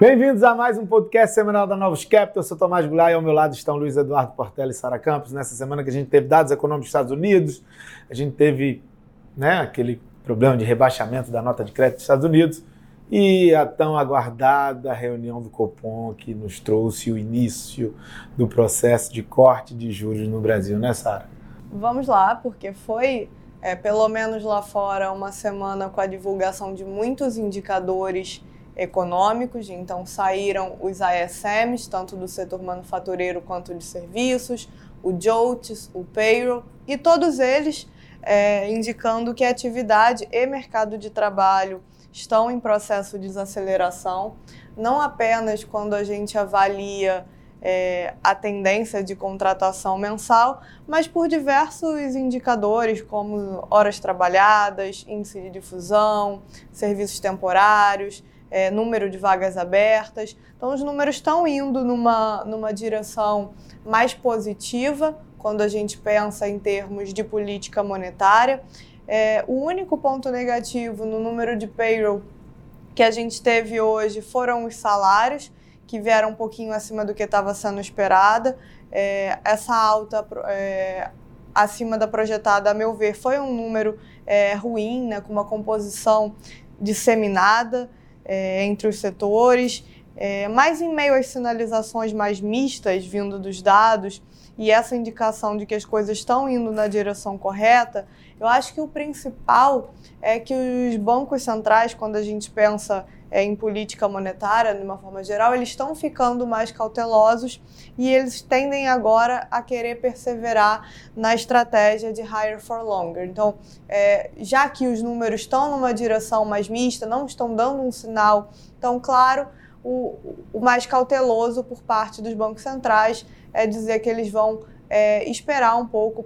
Bem-vindos a mais um podcast semanal da Novos Capital. Eu sou Tomás Goulart e ao meu lado estão Luiz Eduardo Portela e Sara Campos. Nessa semana que a gente teve dados econômicos dos Estados Unidos, a gente teve né, aquele problema de rebaixamento da nota de crédito dos Estados Unidos e a tão aguardada reunião do Copom que nos trouxe o início do processo de corte de juros no Brasil, né, Sara? Vamos lá, porque foi, é, pelo menos lá fora, uma semana com a divulgação de muitos indicadores econômicos, então saíram os ASMs, tanto do setor manufatureiro quanto de serviços, o JOLTS, o Payroll, e todos eles é, indicando que a atividade e mercado de trabalho estão em processo de desaceleração, não apenas quando a gente avalia é, a tendência de contratação mensal, mas por diversos indicadores, como horas trabalhadas, índice de difusão, serviços temporários, é, número de vagas abertas. Então, os números estão indo numa, numa direção mais positiva quando a gente pensa em termos de política monetária. É, o único ponto negativo no número de payroll que a gente teve hoje foram os salários, que vieram um pouquinho acima do que estava sendo esperada. É, essa alta é, acima da projetada, a meu ver, foi um número é, ruim, né, com uma composição disseminada é, entre os setores, é, mas em meio às sinalizações mais mistas vindo dos dados e essa indicação de que as coisas estão indo na direção correta, eu acho que o principal é que os bancos centrais, quando a gente pensa é, em política monetária, de uma forma geral, eles estão ficando mais cautelosos e eles tendem agora a querer perseverar na estratégia de higher for longer. Então, é, já que os números estão numa direção mais mista, não estão dando um sinal tão claro, o, o mais cauteloso por parte dos bancos centrais é dizer que eles vão é, esperar um pouco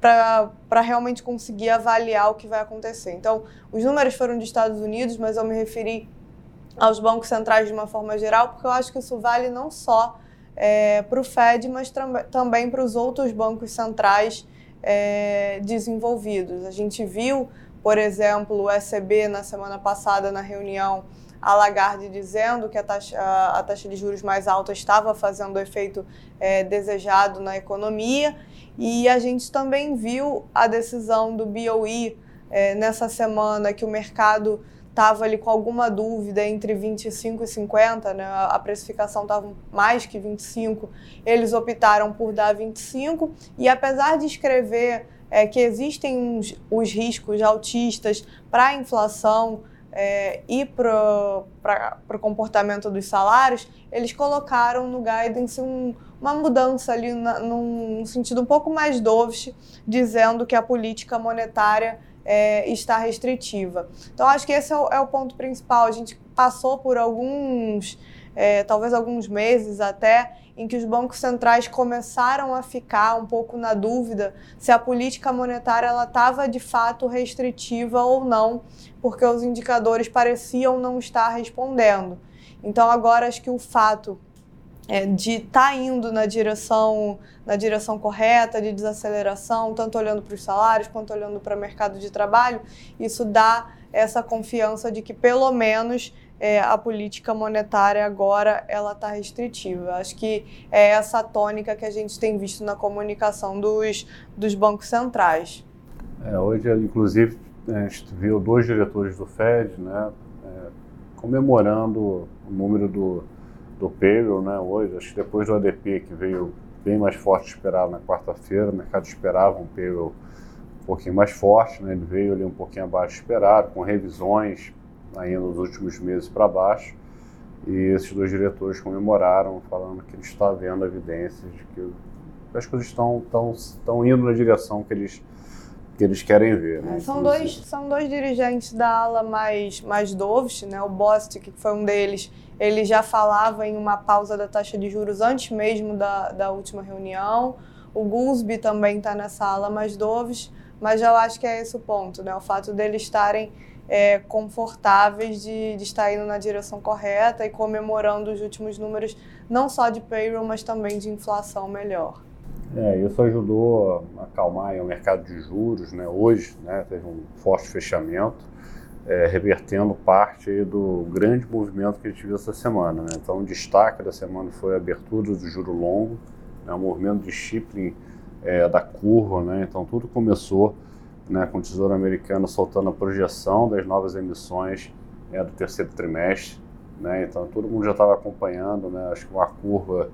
para realmente conseguir avaliar o que vai acontecer. Então, os números foram dos Estados Unidos, mas eu me referi aos bancos centrais de uma forma geral, porque eu acho que isso vale não só é, para o Fed, mas também para os outros bancos centrais é, desenvolvidos. A gente viu, por exemplo, o ECB na semana passada na reunião a Lagarde dizendo que a taxa, a taxa de juros mais alta estava fazendo o efeito é, desejado na economia. E a gente também viu a decisão do BOE é, nessa semana que o mercado estava ali com alguma dúvida entre 25 e 50, né? a precificação estava mais que 25, eles optaram por dar 25. E apesar de escrever é, que existem uns, os riscos altistas para a inflação, é, e para o comportamento dos salários, eles colocaram no guidance um, uma mudança ali na, num sentido um pouco mais dovish, dizendo que a política monetária é, está restritiva. Então, acho que esse é o, é o, ponto principal. A gente passou por alguns, é, talvez alguns meses até, em que os bancos centrais começaram a ficar um pouco na dúvida se a política monetária ela estava de fato restritiva ou não, porque os indicadores pareciam não estar respondendo. Então agora acho que o fato é, de estar tá indo na direção na direção correta de desaceleração, tanto olhando para os salários quanto olhando para o mercado de trabalho, isso dá essa confiança de que pelo menos é, a política monetária agora ela está restritiva. Acho que é essa tônica que a gente tem visto na comunicação dos, dos bancos centrais. É, hoje, inclusive, a gente viu dois diretores do Fed né, é, comemorando o número do, do payroll né, hoje. Acho que depois do ADP, que veio bem mais forte esperado na quarta-feira, o mercado esperava um payroll um pouquinho mais forte, né, ele veio ali um pouquinho abaixo esperado, com revisões ainda nos últimos meses para baixo. E esses dois diretores comemoraram, falando que eles estão vendo evidências de que as coisas estão, estão, estão indo na direção que eles, que eles querem ver. Né? É, são, dois, são dois dirigentes da ala mais, mais dovish, né? o Bostic, que foi um deles, ele já falava em uma pausa da taxa de juros antes mesmo da, da última reunião. O Goolsby também está nessa ala mais dovish, mas eu acho que é esse o ponto, né? o fato deles estarem é, confortáveis de, de estar indo na direção correta e comemorando os últimos números, não só de payroll, mas também de inflação melhor. É, isso ajudou a acalmar o mercado de juros, né? Hoje, né, teve um forte fechamento. é, revertendo parte do grande movimento que a gente viu essa semana. Né? Então, o destaque da semana foi a abertura do juro longo, né? o movimento de Shipping é, da curva. Né? Então, tudo começou né, com o Tesouro Americano soltando a projeção das novas emissões é, do terceiro trimestre. Né? Então, todo mundo já estava acompanhando, né? acho que uma curva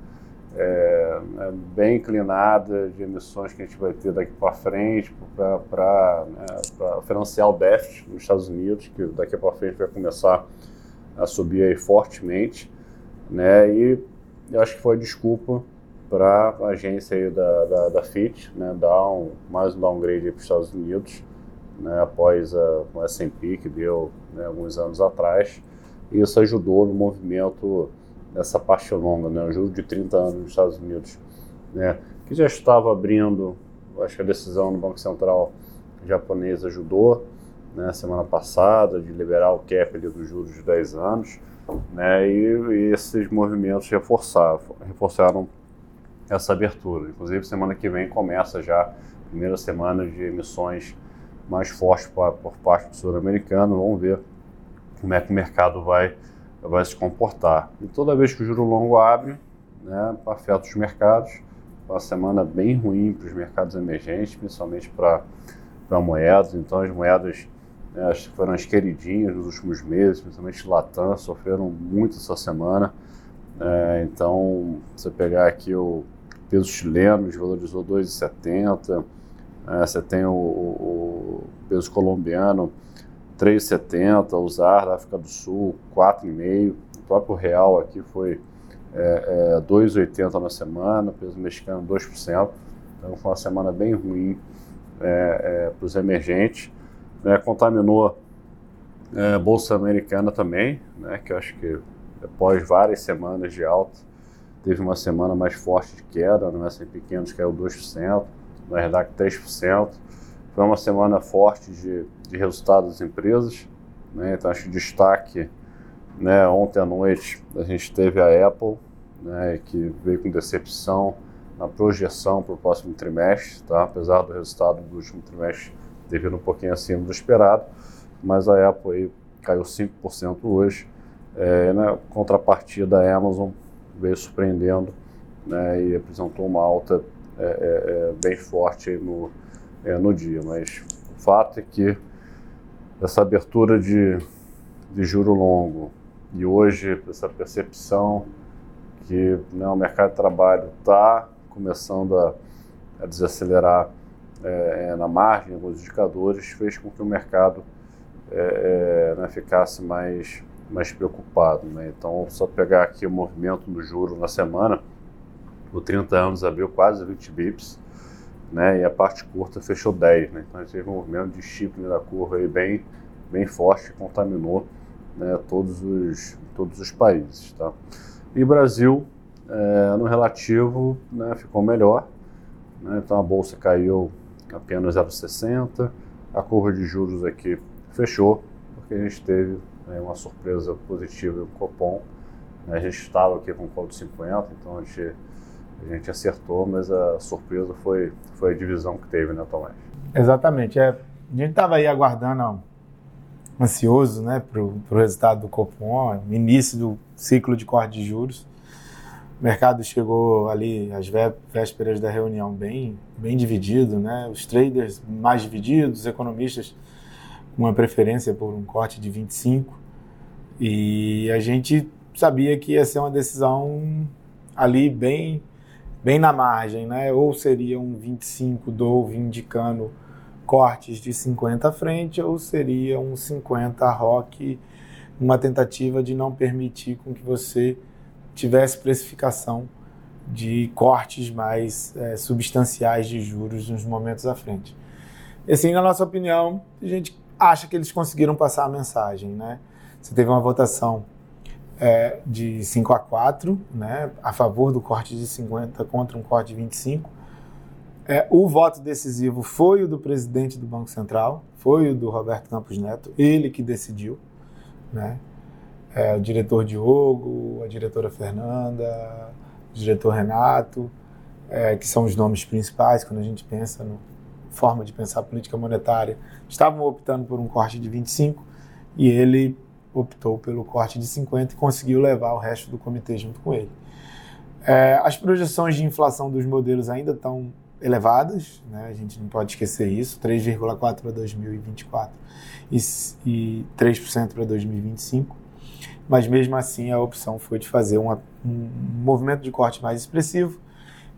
é, é, bem inclinada de emissões que a gente vai ter daqui para frente para né, financiar o déficit nos Estados Unidos, que daqui para frente vai começar a subir fortemente. Né, e eu acho que foi desculpa para a agência da, da, da FIT né, dar um, mais um downgrade para os Estados Unidos, né, após a, o S&P que deu né, alguns anos atrás. E isso ajudou no movimento nessa parte longa, né, o juro de 30 anos nos Estados Unidos, né, que já estava abrindo, acho que a decisão do Banco Central japonês ajudou, né, semana passada, de liberar o cap ali dos juros de 10 anos, né, e, e esses movimentos reforçaram, reforçaram essa abertura. Inclusive, semana que vem começa já a primeira semana de emissões mais fortes por parte do sul-americano. Vamos ver como é que o mercado vai vai se comportar. E toda vez que o juro longo abre, né, afeta os mercados. Uma semana bem ruim para os mercados emergentes, principalmente para moedas. Então, as moedas né, foram as queridinhas nos últimos meses, principalmente Latam, sofreram muito essa semana. É, então, você pegar aqui o peso chileno, desvalorizou 2,70. É, você tem o, o peso colombiano 3,70, o ZAR da África do Sul 4,5, o próprio real aqui foi é, é, 2,80 na semana, peso mexicano 2%, então foi uma semana bem ruim é, é para os emergentes. Né, contaminou é, Bolsa Americana também, né, que eu acho que após várias semanas de alta, teve uma semana mais forte de queda, no S&P 500 caiu 2%, na Nasdaq 3%, foi uma semana forte de, de resultados das empresas, né? então acho que destaque, né, ontem à noite a gente teve a Apple, né, que veio com decepção na projeção para o próximo trimestre, tá? apesar do resultado do último trimestre ter vindo um pouquinho acima do esperado, mas a Apple aí caiu 5% hoje, é, na contrapartida a Amazon veio surpreendendo né, e apresentou uma alta é, é, é bem forte no, é, no dia, mas o fato é que essa abertura de, de juro longo e hoje essa percepção que né, o mercado de trabalho está começando a, a desacelerar é, é, na margem, alguns indicadores, fez com que o mercado é, é né, ficasse mais, mais preocupado. Né? Então, só pegar aqui o movimento do juro na semana, o 30 anos abriu quase 20 bips, né? E a parte curta fechou 10, né? Então a gente teve um movimento de chip da curva aí bem, bem forte, contaminou né, todos, os, todos os países, tá? E Brasil, é, no relativo, né, ficou melhor, né? Então a bolsa caiu apenas 0,60, a curva de juros aqui fechou, porque a gente teve né, uma surpresa positiva no Copom, né? a gente estava aqui com o call de 50, então a gente a gente acertou, mas a surpresa foi, foi a divisão que teve, né, Tomás? Exatamente. É, a gente estava aí aguardando, ansioso, né, para o resultado do Copom, início do ciclo de corte de juros. O mercado chegou ali às vésperas da reunião bem, bem dividido, né? Os traders mais divididos, os economistas com uma preferência por um corte de 25. E a gente sabia que ia ser uma decisão ali bem bem na margem, né? Ou seria um 25 Dove indicando cortes de 50 à frente, ou seria um 50 Rock, uma tentativa de não permitir com que você tivesse precificação de cortes mais é, substanciais de juros nos momentos à frente. E assim, na nossa opinião, a gente acha que eles conseguiram passar a mensagem, né? Você teve uma votação é, de 5 a 4, né, a favor do corte de 50 contra um corte de 25. É, o voto decisivo foi o do presidente do Banco Central, foi o do Roberto Campos Neto, ele que decidiu. Né? É, o diretor Diogo, a diretora Fernanda, o diretor Renato, é, que são os nomes principais quando a gente pensa na forma de pensar política monetária, estavam optando por um corte de 25 e ele optou pelo corte de 50 e conseguiu levar o resto do comitê junto com ele. É, as projeções de inflação dos modelos ainda estão elevadas, né? a gente não pode esquecer isso, 3,4% para 2024 e, e 3% para 2025, mas mesmo assim a opção foi de fazer uma, um movimento de corte mais expressivo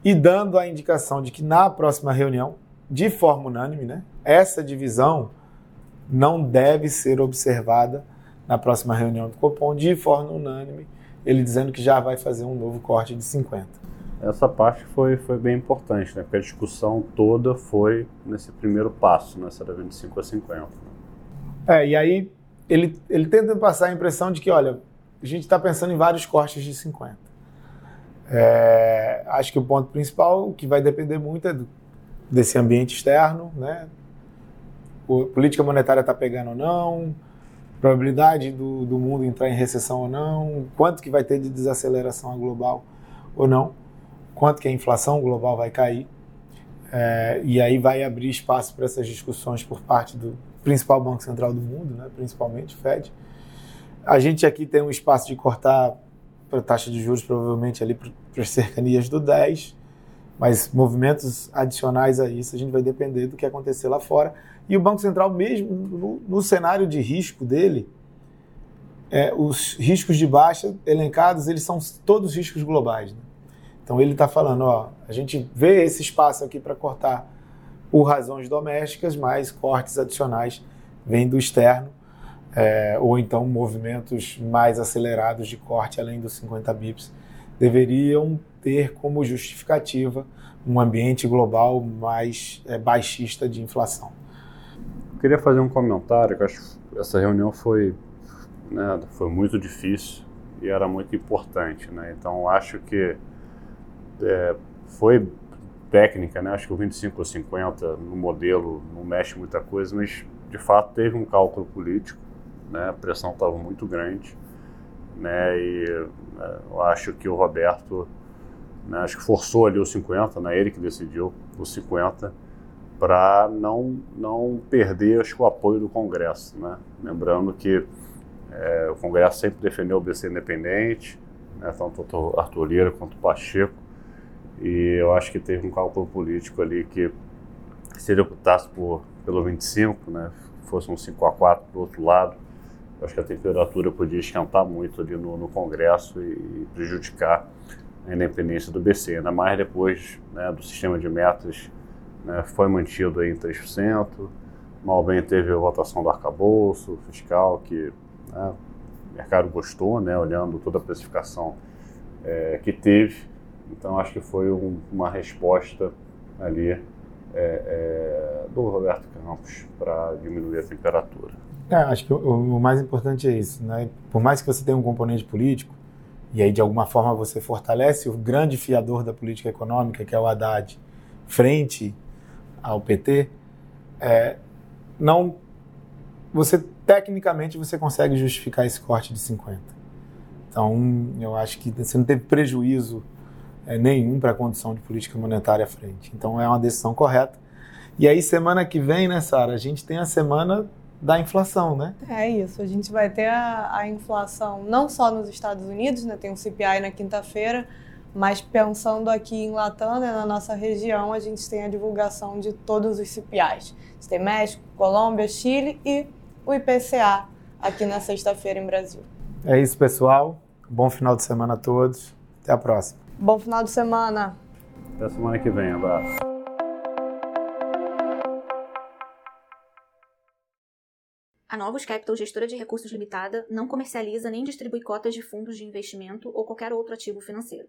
e dando a indicação de que na próxima reunião, de forma unânime, né, essa divisão não deve ser observada na próxima reunião do Copom de forma unânime, ele dizendo que já vai fazer um novo corte de 50 essa parte foi, foi bem importante, né? Porque a discussão toda foi nesse primeiro passo, nessa da 25 a 50. Né? É, e aí ele, ele tenta passar a impressão de que, olha, a gente está pensando em vários cortes de 50. É, acho que o ponto principal, que vai depender muito é do, desse ambiente externo, né? O, política monetária está pegando ou não, probabilidade do, do mundo entrar em recessão ou não, quanto que vai ter de desaceleração global ou não quanto que a inflação global vai cair. É, e aí vai abrir espaço para essas discussões por parte do principal banco central do mundo, né, principalmente o Fed. A gente aqui tem um espaço de cortar a taxa de juros provavelmente ali para as cercanias do 10, mas movimentos adicionais a isso a gente vai depender do que acontecer lá fora. E o Banco Central mesmo, no, no cenário de risco dele, é, os riscos de baixa elencados, eles são todos riscos globais. Né? Então ele está falando, ó, a gente vê esse espaço aqui para cortar por razões domésticas, mas cortes adicionais vêm do externo, é, ou então movimentos mais acelerados de corte além dos 50 bips deveriam ter como justificativa um ambiente global mais é, baixista de inflação. Eu queria fazer um comentário, que acho que essa reunião foi, né, foi muito difícil e era muito importante, né? Então acho que é, foi técnica, né? Acho que o 25 ou 50 no modelo não mexe muita coisa, mas de fato teve um cálculo político, né? A pressão estava muito grande, né? E é, eu acho que o Roberto, né, acho que forçou ali os 50, né? Ele que decidiu os 50 para não não perder acho, o apoio do Congresso, né? Lembrando que é, o Congresso sempre defendeu o BC independente, né? tanto o Arthur Lira quanto o Pacheco e eu acho que teve um cálculo político ali que se ele optasse por, pelo 25, né, fosse um 5 a 4 do outro lado, eu acho que a temperatura podia esquentar muito ali no, no Congresso e, e, prejudicar a independência do BC, ainda mais depois né, do sistema de metas né, foi mantido em 3%, mal bem teve a votação do arcabouço fiscal, que né, o mercado gostou, né, olhando toda a precificação é, que teve, então acho que foi um, uma resposta ali é, é, do Roberto Campos para diminuir a temperatura. É, acho que o, o, mais importante é isso, né? Por mais que você tenha um componente político e aí de alguma forma você fortalece o grande fiador da política econômica, que é o Haddad, frente ao PT, é, não você tecnicamente você consegue justificar esse corte de 50. Então, eu acho que você não teve prejuízo é, nenhum para a condição de política monetária à frente. Então é uma decisão correta. E aí, semana que vem, né, Sara, a gente tem a semana da inflação, né? É isso, a gente vai ter a, a inflação não só nos Estados Unidos, né, tem o CPI na quinta-feira, mas pensando aqui em Latam, né, na nossa região, a gente tem a divulgação de todos os CPIs. A gente tem México, Colômbia, Chile e o IPCA aqui na sexta-feira em Brasil. É isso, pessoal. Bom final de semana a todos. Até a próxima. Bom final de semana. Até semana que vem. Abraço. A Novos Capital, gestora de recursos limitada, não comercializa nem distribui cotas de fundos de investimento ou qualquer outro ativo financeiro.